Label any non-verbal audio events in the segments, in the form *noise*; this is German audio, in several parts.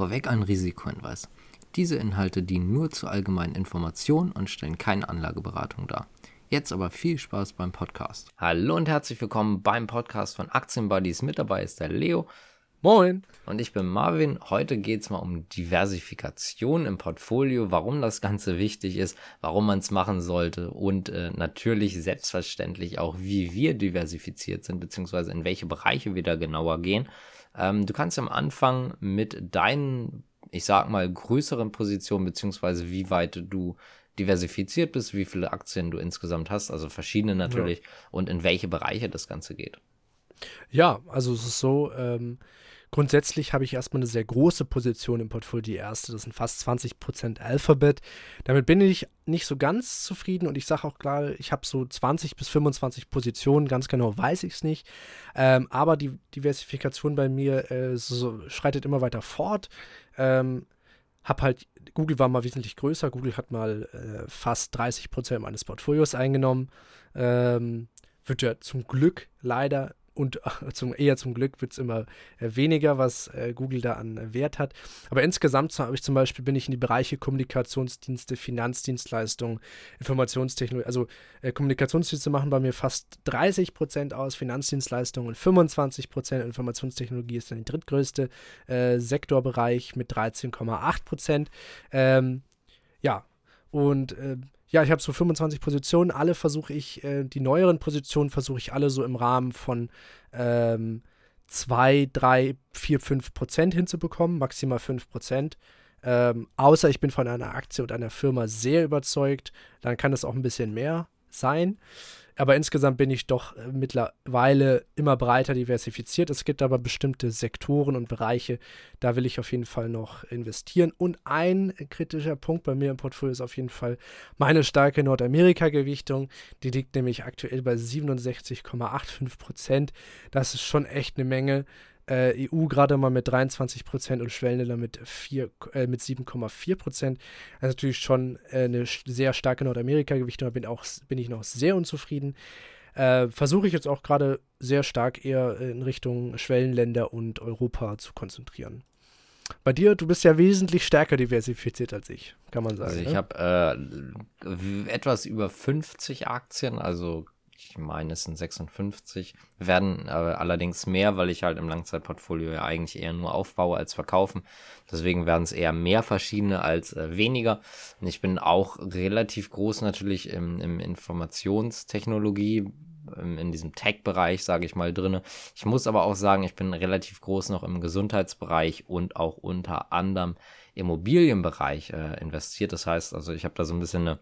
Vorweg ein Risikohinweis. Diese Inhalte dienen nur zur allgemeinen Information und stellen keine Anlageberatung dar. Jetzt aber viel Spaß beim Podcast. Hallo und herzlich willkommen beim Podcast von Aktienbuddies. Mit dabei ist der Leo. Moin. Und ich bin Marvin. Heute geht es mal um Diversifikation im Portfolio, warum das Ganze wichtig ist, warum man es machen sollte und äh, natürlich selbstverständlich auch, wie wir diversifiziert sind, beziehungsweise in welche Bereiche wir da genauer gehen. Ähm, du kannst am Anfang mit deinen, ich sag mal, größeren Positionen, beziehungsweise wie weit du diversifiziert bist, wie viele Aktien du insgesamt hast, also verschiedene natürlich, ja. und in welche Bereiche das Ganze geht. Ja, also es ist so, ähm, Grundsätzlich habe ich erstmal eine sehr große Position im Portfolio, die erste, das sind fast 20% Alphabet. Damit bin ich nicht so ganz zufrieden und ich sage auch klar, ich habe so 20 bis 25 Positionen, ganz genau weiß ich es nicht. Ähm, aber die Diversifikation bei mir äh, so, schreitet immer weiter fort. Ähm, hab halt, Google war mal wesentlich größer, Google hat mal äh, fast 30% meines Portfolios eingenommen. Ähm, wird ja zum Glück leider und *laughs* zum, eher zum Glück wird es immer äh, weniger, was äh, Google da an Wert hat. Aber insgesamt habe ich zum Beispiel bin ich in die Bereiche Kommunikationsdienste, Finanzdienstleistungen, Informationstechnologie, also äh, Kommunikationsdienste machen bei mir fast 30 Prozent aus, Finanzdienstleistungen und 25 Prozent, Informationstechnologie ist dann der drittgrößte äh, Sektorbereich mit 13,8 Prozent. Ähm, ja, und äh, ja, ich habe so 25 Positionen. Alle versuche ich, äh, die neueren Positionen versuche ich alle so im Rahmen von ähm, 2, 3, 4, 5 Prozent hinzubekommen, maximal 5 Prozent. Ähm, außer ich bin von einer Aktie und einer Firma sehr überzeugt, dann kann es auch ein bisschen mehr sein. Aber insgesamt bin ich doch äh, mittlerweile immer breiter diversifiziert. Es gibt aber bestimmte Sektoren und Bereiche, da will ich auf jeden Fall noch investieren. Und ein kritischer Punkt bei mir im Portfolio ist auf jeden Fall meine starke Nordamerika-Gewichtung. Die liegt nämlich aktuell bei 67,85 Prozent. Das ist schon echt eine Menge äh, EU gerade mal mit 23 Prozent und Schwellenländer mit, äh, mit 7,4 Prozent. Das ist natürlich schon äh, eine sehr starke Nordamerika-Gewichtung, da bin, auch, bin ich noch sehr unzufrieden. Äh, Versuche ich jetzt auch gerade sehr stark eher in Richtung Schwellenländer und Europa zu konzentrieren. Bei dir, du bist ja wesentlich stärker diversifiziert als ich, kann man sagen. Also ich ne? habe äh, etwas über 50 Aktien, also ich meine, es sind 56, werden äh, allerdings mehr, weil ich halt im Langzeitportfolio ja eigentlich eher nur aufbaue als verkaufen. Deswegen werden es eher mehr verschiedene als äh, weniger. Und ich bin auch relativ groß natürlich im, im Informationstechnologie, in diesem Tech-Bereich, sage ich mal, drinne. Ich muss aber auch sagen, ich bin relativ groß noch im Gesundheitsbereich und auch unter anderem Immobilienbereich äh, investiert. Das heißt, also ich habe da so ein bisschen eine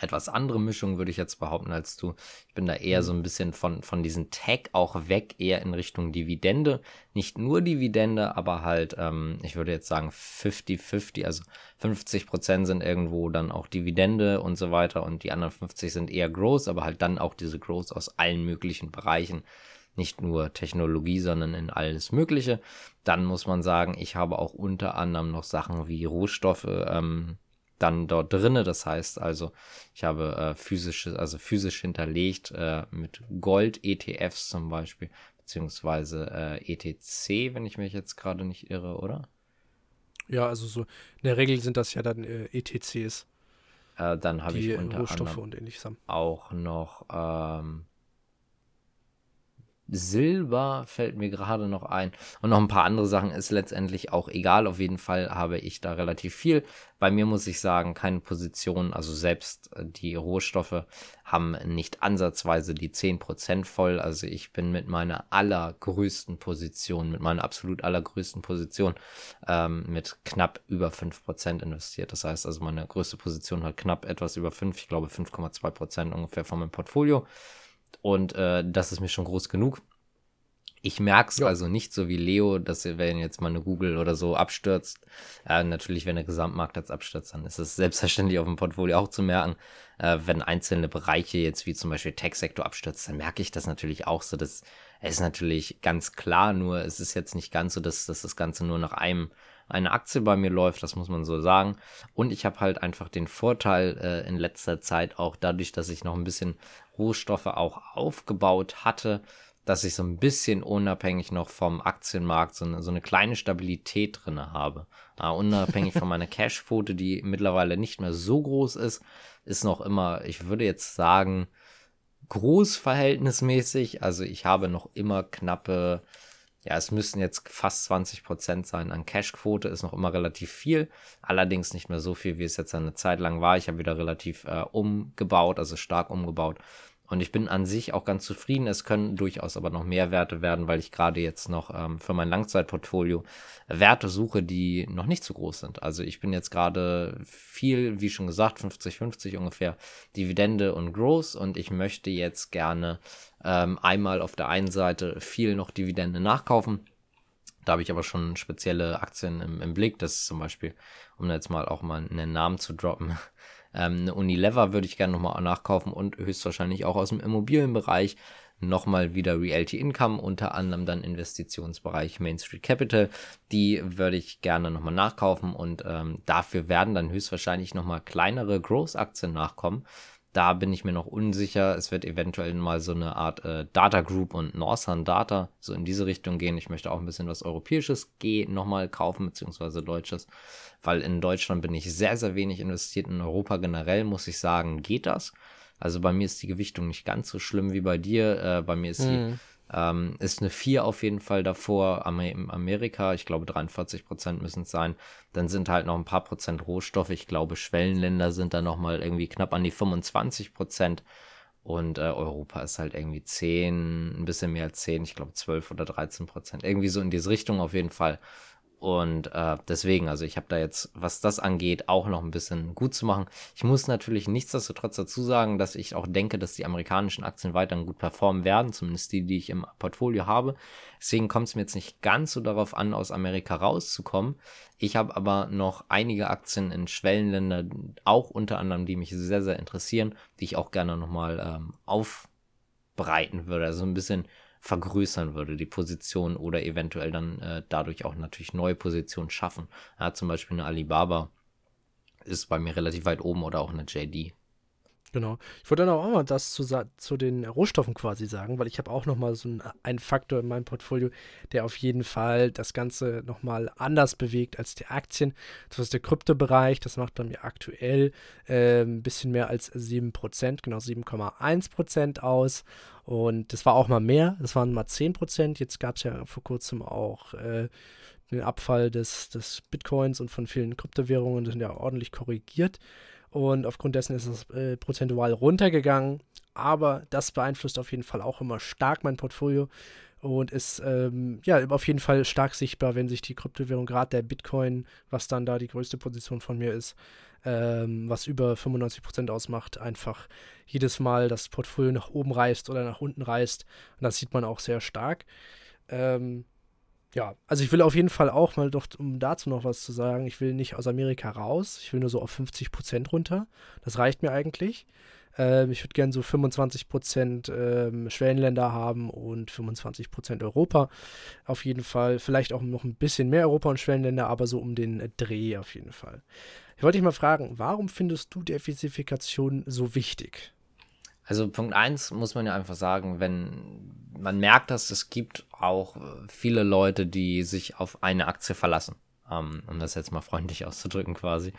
etwas andere Mischung, würde ich jetzt behaupten, als du. Ich bin da eher mhm. so ein bisschen von, von diesem Tag auch weg, eher in Richtung Dividende. Nicht nur Dividende, aber halt, ähm, ich würde jetzt sagen 50-50, also 50 Prozent sind irgendwo dann auch Dividende und so weiter und die anderen 50 sind eher Growth, aber halt dann auch diese Growth aus allen möglichen Bereichen. Nicht nur Technologie, sondern in alles Mögliche. Dann muss man sagen, ich habe auch unter anderem noch Sachen wie Rohstoffe, ähm, dann dort drinne. Das heißt also, ich habe äh, physische, also physisch hinterlegt äh, mit Gold-ETFs zum Beispiel, beziehungsweise äh, ETC, wenn ich mich jetzt gerade nicht irre, oder? Ja, also so in der Regel sind das ja dann äh, ETCs. Äh, dann habe ich unter Rohstoffe anderem auch noch ähm, Silber fällt mir gerade noch ein. Und noch ein paar andere Sachen ist letztendlich auch egal. Auf jeden Fall habe ich da relativ viel. Bei mir muss ich sagen, keine Position, also selbst äh, die Rohstoffe haben nicht ansatzweise die 10% voll. Also ich bin mit meiner allergrößten Position, mit meiner absolut allergrößten Position ähm, mit knapp über 5% investiert. Das heißt also, meine größte Position hat knapp etwas über 5, ich glaube 5,2% ungefähr von meinem Portfolio. Und äh, das ist mir schon groß genug. Ich merke es also nicht so wie Leo, dass wenn jetzt mal eine Google oder so abstürzt, äh, natürlich, wenn der Gesamtmarkt jetzt abstürzt, dann ist es selbstverständlich auf dem Portfolio auch zu merken. Äh, wenn einzelne Bereiche jetzt wie zum Beispiel Tech-Sektor abstürzt, dann merke ich das natürlich auch so. Das ist natürlich ganz klar, nur es ist jetzt nicht ganz so, dass, dass das Ganze nur nach einem eine Aktie bei mir läuft, das muss man so sagen. Und ich habe halt einfach den Vorteil äh, in letzter Zeit auch dadurch, dass ich noch ein bisschen Rohstoffe auch aufgebaut hatte, dass ich so ein bisschen unabhängig noch vom Aktienmarkt so eine, so eine kleine Stabilität drin habe. Ja, unabhängig von meiner *laughs* Cashquote, die mittlerweile nicht mehr so groß ist, ist noch immer, ich würde jetzt sagen, groß verhältnismäßig. Also ich habe noch immer knappe, ja, es müssten jetzt fast 20 Prozent sein an Cashquote, ist noch immer relativ viel. Allerdings nicht mehr so viel, wie es jetzt eine Zeit lang war. Ich habe wieder relativ äh, umgebaut, also stark umgebaut. Und ich bin an sich auch ganz zufrieden. Es können durchaus aber noch mehr Werte werden, weil ich gerade jetzt noch ähm, für mein Langzeitportfolio Werte suche, die noch nicht so groß sind. Also ich bin jetzt gerade viel, wie schon gesagt, 50-50 ungefähr Dividende und Growth und ich möchte jetzt gerne ähm, einmal auf der einen Seite viel noch Dividende nachkaufen. Da habe ich aber schon spezielle Aktien im, im Blick. Das ist zum Beispiel, um jetzt mal auch mal einen Namen zu droppen, ähm, Unilever würde ich gerne nochmal nachkaufen und höchstwahrscheinlich auch aus dem Immobilienbereich nochmal wieder Realty Income, unter anderem dann Investitionsbereich Main Street Capital. Die würde ich gerne nochmal nachkaufen und ähm, dafür werden dann höchstwahrscheinlich nochmal kleinere Growth-Aktien nachkommen. Da bin ich mir noch unsicher. Es wird eventuell mal so eine Art äh, Data Group und Northern Data so in diese Richtung gehen. Ich möchte auch ein bisschen was Europäisches G nochmal kaufen, beziehungsweise Deutsches, weil in Deutschland bin ich sehr, sehr wenig investiert. In Europa generell muss ich sagen, geht das. Also bei mir ist die Gewichtung nicht ganz so schlimm wie bei dir. Äh, bei mir ist sie mhm. Ähm, ist eine 4 auf jeden Fall davor. Amerika, ich glaube 43 Prozent müssen es sein. Dann sind halt noch ein paar Prozent Rohstoffe. Ich glaube, Schwellenländer sind da nochmal irgendwie knapp an die 25 Prozent. Und äh, Europa ist halt irgendwie 10, ein bisschen mehr als 10, ich glaube 12 oder 13 Prozent. Irgendwie so in diese Richtung auf jeden Fall. Und äh, deswegen, also ich habe da jetzt, was das angeht, auch noch ein bisschen gut zu machen. Ich muss natürlich nichtsdestotrotz dazu sagen, dass ich auch denke, dass die amerikanischen Aktien weiterhin gut performen werden, zumindest die, die ich im Portfolio habe. Deswegen kommt es mir jetzt nicht ganz so darauf an, aus Amerika rauszukommen. Ich habe aber noch einige Aktien in Schwellenländern, auch unter anderem, die mich sehr, sehr interessieren, die ich auch gerne nochmal ähm, aufbereiten würde. Also ein bisschen vergrößern würde, die Position oder eventuell dann äh, dadurch auch natürlich neue Positionen schaffen. Ja, zum Beispiel eine Alibaba ist bei mir relativ weit oben oder auch eine JD. Genau. Ich wollte dann auch mal das zu, zu den Rohstoffen quasi sagen, weil ich habe auch nochmal so einen, einen Faktor in meinem Portfolio, der auf jeden Fall das Ganze nochmal anders bewegt als die Aktien. Das ist der Kryptobereich, das macht bei mir aktuell äh, ein bisschen mehr als 7%, genau 7,1% aus. Und das war auch mal mehr, das waren mal 10%. Jetzt gab es ja vor kurzem auch äh, den Abfall des, des Bitcoins und von vielen Kryptowährungen, das sind ja ordentlich korrigiert. Und aufgrund dessen ist es äh, prozentual runtergegangen. Aber das beeinflusst auf jeden Fall auch immer stark mein Portfolio und ist ähm, ja auf jeden Fall stark sichtbar, wenn sich die Kryptowährung, gerade der Bitcoin, was dann da die größte Position von mir ist, ähm, was über 95% ausmacht, einfach jedes Mal das Portfolio nach oben reißt oder nach unten reißt. Und das sieht man auch sehr stark. Ähm, ja, also ich will auf jeden Fall auch mal doch, um dazu noch was zu sagen, ich will nicht aus Amerika raus, ich will nur so auf 50 Prozent runter. Das reicht mir eigentlich. Ähm, ich würde gerne so 25 Prozent ähm, Schwellenländer haben und 25 Prozent Europa. Auf jeden Fall. Vielleicht auch noch ein bisschen mehr Europa und Schwellenländer, aber so um den Dreh auf jeden Fall. Ich wollte dich mal fragen, warum findest du Diversifikation so wichtig? Also Punkt 1 muss man ja einfach sagen, wenn man merkt, dass es gibt auch viele Leute, die sich auf eine Aktie verlassen, ähm, um das jetzt mal freundlich *laughs* auszudrücken quasi.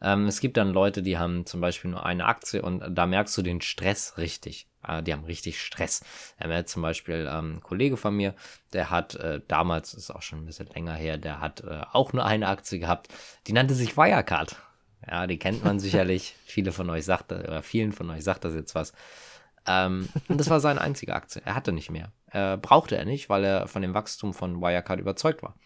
Ähm, es gibt dann Leute, die haben zum Beispiel nur eine Aktie und da merkst du den Stress richtig. Äh, die haben richtig Stress. Er hat zum Beispiel ähm, ein Kollege von mir, der hat äh, damals, ist auch schon ein bisschen länger her, der hat äh, auch nur eine Aktie gehabt, die nannte sich Wirecard. Ja, die kennt man sicherlich. *laughs* Viele von euch sagt, oder vielen von euch sagt das jetzt was. Ähm, und das war seine einzige Aktie. Er hatte nicht mehr. Äh, brauchte er nicht, weil er von dem Wachstum von Wirecard überzeugt war.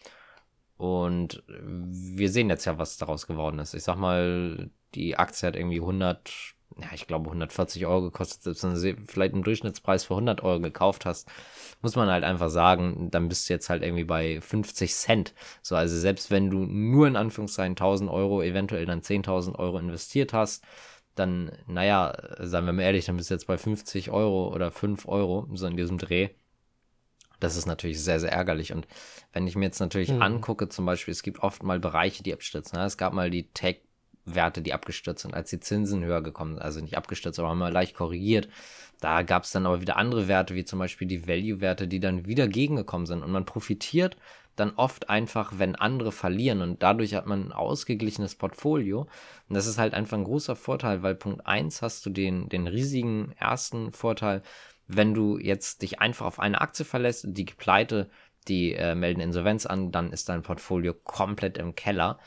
Und wir sehen jetzt ja, was daraus geworden ist. Ich sag mal, die Aktie hat irgendwie 100, ja, ich glaube 140 Euro gekostet. Selbst wenn du vielleicht einen Durchschnittspreis für 100 Euro gekauft hast, muss man halt einfach sagen, dann bist du jetzt halt irgendwie bei 50 Cent. So, also selbst wenn du nur in Anführungszeichen 1000 Euro, eventuell dann 10.000 Euro investiert hast, dann, naja, sagen wir mal ehrlich, dann bist du jetzt bei 50 Euro oder 5 Euro, so in diesem Dreh. Das ist natürlich sehr, sehr ärgerlich. Und wenn ich mir jetzt natürlich mhm. angucke, zum Beispiel, es gibt oft mal Bereiche, die abstürzen. Es gab mal die Tech Werte, die abgestürzt sind, als die Zinsen höher gekommen sind. Also nicht abgestürzt, aber mal leicht korrigiert. Da gab es dann aber wieder andere Werte, wie zum Beispiel die Value-Werte, die dann wieder gegengekommen sind. Und man profitiert dann oft einfach, wenn andere verlieren. Und dadurch hat man ein ausgeglichenes Portfolio. Und das ist halt einfach ein großer Vorteil, weil Punkt 1 hast du den, den riesigen ersten Vorteil, wenn du jetzt dich einfach auf eine Aktie verlässt, die pleite, die äh, melden Insolvenz an, dann ist dein Portfolio komplett im Keller.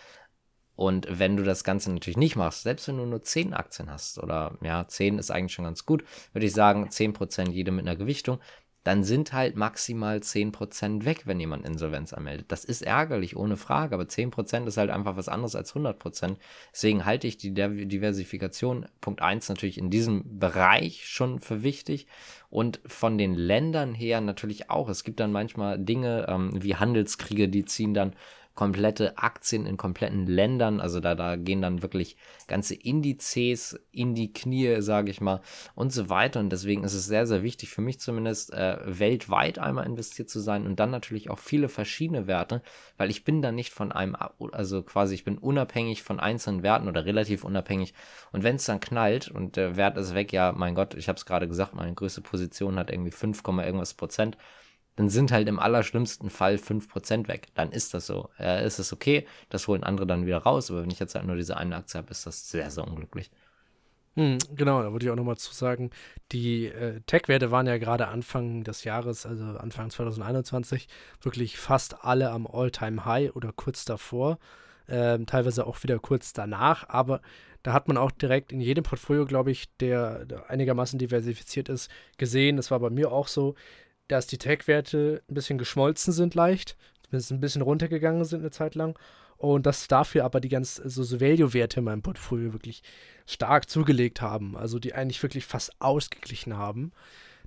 Und wenn du das Ganze natürlich nicht machst, selbst wenn du nur 10 Aktien hast, oder ja, 10 ist eigentlich schon ganz gut, würde ich sagen, 10% jede mit einer Gewichtung, dann sind halt maximal 10% weg, wenn jemand Insolvenz anmeldet. Das ist ärgerlich, ohne Frage, aber 10% ist halt einfach was anderes als 100%. Deswegen halte ich die Diversifikation, Punkt 1, natürlich in diesem Bereich schon für wichtig und von den Ländern her natürlich auch. Es gibt dann manchmal Dinge ähm, wie Handelskriege, die ziehen dann komplette Aktien in kompletten Ländern. Also da, da gehen dann wirklich ganze Indizes in die Knie, sage ich mal, und so weiter. Und deswegen ist es sehr, sehr wichtig für mich zumindest, äh, weltweit einmal investiert zu sein und dann natürlich auch viele verschiedene Werte, weil ich bin da nicht von einem, also quasi ich bin unabhängig von einzelnen Werten oder relativ unabhängig. Und wenn es dann knallt und der Wert ist weg, ja, mein Gott, ich habe es gerade gesagt, meine größte Position hat irgendwie 5, irgendwas Prozent dann sind halt im allerschlimmsten Fall 5% weg. Dann ist das so. Äh, ist es okay, das holen andere dann wieder raus, aber wenn ich jetzt halt nur diese eine Aktie habe, ist das sehr, sehr unglücklich. Hm, genau, da würde ich auch nochmal zu sagen, die äh, Tech-Werte waren ja gerade Anfang des Jahres, also Anfang 2021, wirklich fast alle am All-Time-High oder kurz davor, ähm, teilweise auch wieder kurz danach, aber da hat man auch direkt in jedem Portfolio, glaube ich, der, der einigermaßen diversifiziert ist, gesehen, das war bei mir auch so, dass die Tech-Werte ein bisschen geschmolzen sind leicht, zumindest ein bisschen runtergegangen sind eine Zeit lang und dass dafür aber die ganz so, so Value-Werte in meinem Portfolio wirklich stark zugelegt haben, also die eigentlich wirklich fast ausgeglichen haben.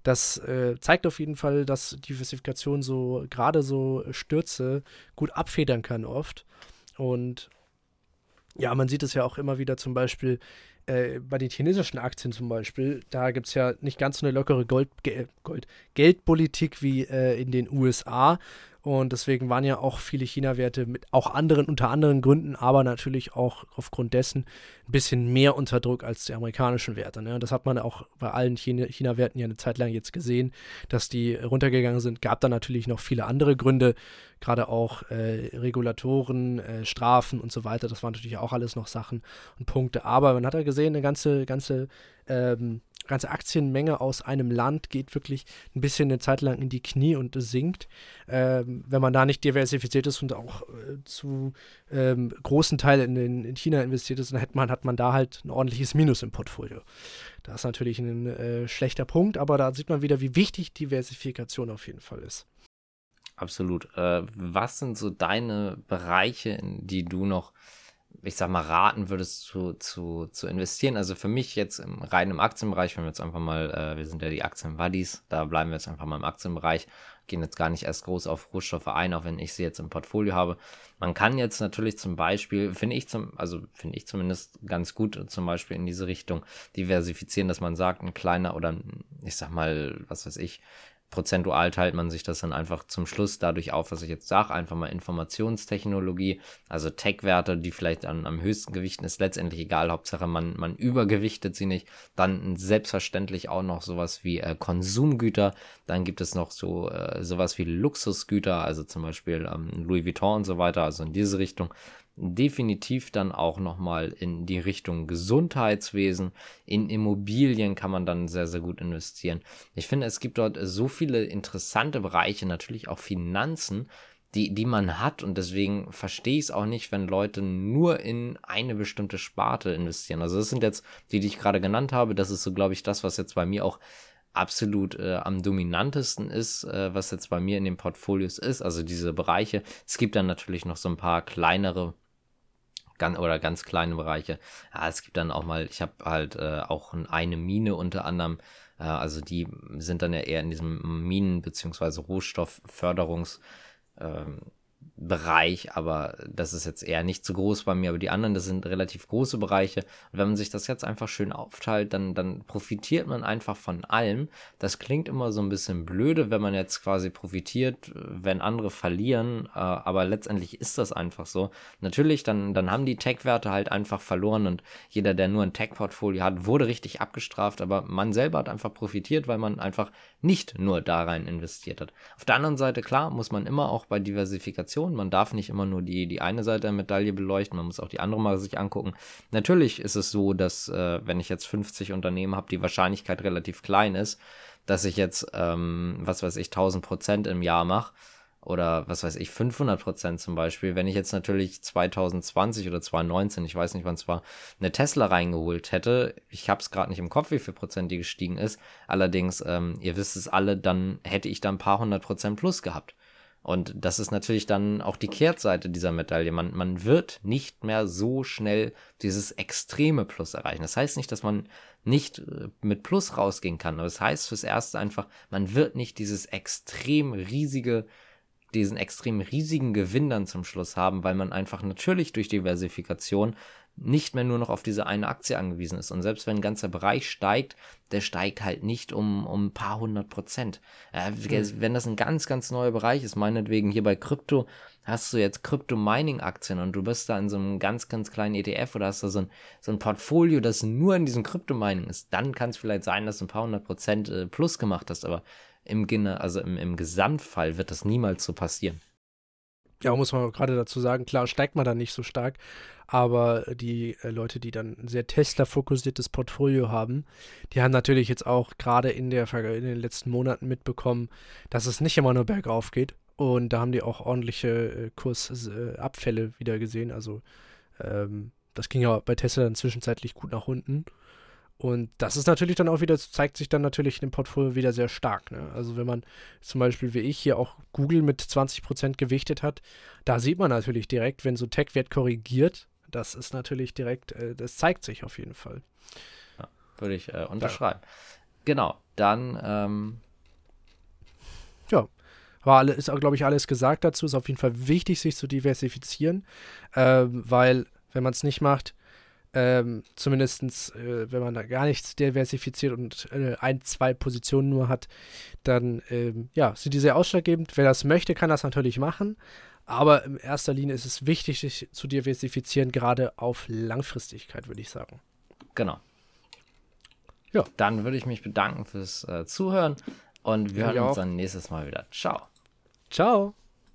Das äh, zeigt auf jeden Fall, dass Diversifikation so gerade so Stürze gut abfedern kann oft. Und ja, man sieht es ja auch immer wieder zum Beispiel äh, bei den chinesischen Aktien zum Beispiel, da gibt es ja nicht ganz so eine lockere Gold, Gold, Geldpolitik wie äh, in den USA. Und deswegen waren ja auch viele China-Werte mit auch anderen, unter anderen Gründen, aber natürlich auch aufgrund dessen ein bisschen mehr unter Druck als die amerikanischen Werte. Ne? Das hat man auch bei allen China-Werten ja eine Zeit lang jetzt gesehen, dass die runtergegangen sind. Gab da natürlich noch viele andere Gründe, gerade auch äh, Regulatoren, äh, Strafen und so weiter. Das waren natürlich auch alles noch Sachen und Punkte. Aber man hat ja gesehen, eine ganze, ganze ähm, ganze Aktienmenge aus einem Land geht wirklich ein bisschen eine Zeit lang in die Knie und sinkt. Ähm, wenn man da nicht diversifiziert ist und auch äh, zu ähm, großen Teilen in, in, China investiert ist, dann hat man, hat man da halt ein ordentliches Minus im Portfolio. Das ist natürlich ein äh, schlechter Punkt, aber da sieht man wieder, wie wichtig Diversifikation auf jeden Fall ist. Absolut. Äh, was sind so deine Bereiche, in die du noch ich sag mal, raten würdest zu, zu, zu investieren? Also für mich jetzt im reinen Aktienbereich, wenn wir jetzt einfach mal, äh, wir sind ja die Aktien-Buddies, da bleiben wir jetzt einfach mal im Aktienbereich, gehen jetzt gar nicht erst groß auf Rohstoffe ein, auch wenn ich sie jetzt im Portfolio habe. Man kann jetzt natürlich zum Beispiel, finde ich zum, also finde ich zumindest ganz gut, zum Beispiel in diese Richtung diversifizieren, dass man sagt, ein kleiner oder ich sag mal, was weiß ich, prozentual teilt man sich das dann einfach zum Schluss dadurch auf, was ich jetzt sage, einfach mal Informationstechnologie, also Tech-Werte, die vielleicht an, am höchsten gewichten ist, letztendlich egal, Hauptsache man, man übergewichtet sie nicht. Dann selbstverständlich auch noch sowas wie äh, Konsumgüter, dann gibt es noch so äh, sowas wie Luxusgüter, also zum Beispiel ähm, Louis Vuitton und so weiter, also in diese Richtung definitiv dann auch nochmal in die Richtung Gesundheitswesen. In Immobilien kann man dann sehr, sehr gut investieren. Ich finde, es gibt dort so viele interessante Bereiche, natürlich auch Finanzen, die, die man hat. Und deswegen verstehe ich es auch nicht, wenn Leute nur in eine bestimmte Sparte investieren. Also das sind jetzt die, die ich gerade genannt habe. Das ist so, glaube ich, das, was jetzt bei mir auch absolut äh, am dominantesten ist, äh, was jetzt bei mir in den Portfolios ist. Also diese Bereiche. Es gibt dann natürlich noch so ein paar kleinere ganz, oder ganz kleine Bereiche. Ja, es gibt dann auch mal, ich habe halt äh, auch eine Mine unter anderem, äh, also die sind dann ja eher in diesem Minen- bzw. Rohstoffförderungs- ähm, Bereich, aber das ist jetzt eher nicht zu groß bei mir, aber die anderen, das sind relativ große Bereiche. Und wenn man sich das jetzt einfach schön aufteilt, dann, dann profitiert man einfach von allem. Das klingt immer so ein bisschen blöde, wenn man jetzt quasi profitiert, wenn andere verlieren, äh, aber letztendlich ist das einfach so. Natürlich, dann, dann haben die Tech-Werte halt einfach verloren und jeder, der nur ein Tech-Portfolio hat, wurde richtig abgestraft, aber man selber hat einfach profitiert, weil man einfach nicht nur da rein investiert hat. Auf der anderen Seite, klar, muss man immer auch bei Diversifikation, man darf nicht immer nur die, die eine Seite der Medaille beleuchten, man muss auch die andere mal sich angucken. Natürlich ist es so, dass äh, wenn ich jetzt 50 Unternehmen habe, die Wahrscheinlichkeit relativ klein ist, dass ich jetzt, ähm, was weiß ich, 1000 Prozent im Jahr mache oder was weiß ich, 500 Prozent zum Beispiel. Wenn ich jetzt natürlich 2020 oder 2019, ich weiß nicht wann es war, eine Tesla reingeholt hätte, ich habe es gerade nicht im Kopf, wie viel Prozent die gestiegen ist, allerdings, ähm, ihr wisst es alle, dann hätte ich da ein paar hundert Prozent plus gehabt. Und das ist natürlich dann auch die Kehrtseite dieser Medaille. Man, man wird nicht mehr so schnell dieses extreme Plus erreichen. Das heißt nicht, dass man nicht äh, mit Plus rausgehen kann. Aber das heißt fürs Erste einfach, man wird nicht dieses extrem riesige diesen extrem riesigen Gewinn dann zum Schluss haben, weil man einfach natürlich durch Diversifikation nicht mehr nur noch auf diese eine Aktie angewiesen ist. Und selbst wenn ein ganzer Bereich steigt, der steigt halt nicht um, um ein paar hundert Prozent. Äh, mhm. Wenn das ein ganz, ganz neuer Bereich ist, meinetwegen hier bei Krypto, hast du jetzt Krypto-Mining-Aktien und du bist da in so einem ganz, ganz kleinen ETF oder hast da so ein, so ein Portfolio, das nur in diesem Krypto-Mining ist, dann kann es vielleicht sein, dass du ein paar hundert Prozent äh, plus gemacht hast, aber im, also im, im Gesamtfall wird das niemals so passieren. Ja, muss man gerade dazu sagen, klar steigt man dann nicht so stark, aber die äh, Leute, die dann ein sehr Tesla-fokussiertes Portfolio haben, die haben natürlich jetzt auch gerade in, in den letzten Monaten mitbekommen, dass es nicht immer nur bergauf geht. Und da haben die auch ordentliche äh, Kursabfälle äh, wieder gesehen. Also ähm, das ging ja bei Tesla dann zwischenzeitlich gut nach unten. Und das ist natürlich dann auch wieder, zeigt sich dann natürlich in dem Portfolio wieder sehr stark. Ne? Also wenn man zum Beispiel wie ich hier auch Google mit 20% gewichtet hat, da sieht man natürlich direkt, wenn so Tech-Wert korrigiert, das ist natürlich direkt, äh, das zeigt sich auf jeden Fall. Ja, würde ich äh, unterschreiben. Ja. Genau, dann ähm ja, war alle, ist, glaube ich, alles gesagt dazu. Ist auf jeden Fall wichtig, sich zu diversifizieren, äh, weil wenn man es nicht macht, ähm, Zumindest, äh, wenn man da gar nichts diversifiziert und äh, ein, zwei Positionen nur hat, dann ähm, ja, sind die sehr ausschlaggebend. Wer das möchte, kann das natürlich machen. Aber in erster Linie ist es wichtig, sich zu diversifizieren, gerade auf Langfristigkeit, würde ich sagen. Genau. Ja. Dann würde ich mich bedanken fürs äh, Zuhören und wir ja, hören uns dann nächstes Mal wieder. Ciao. Ciao.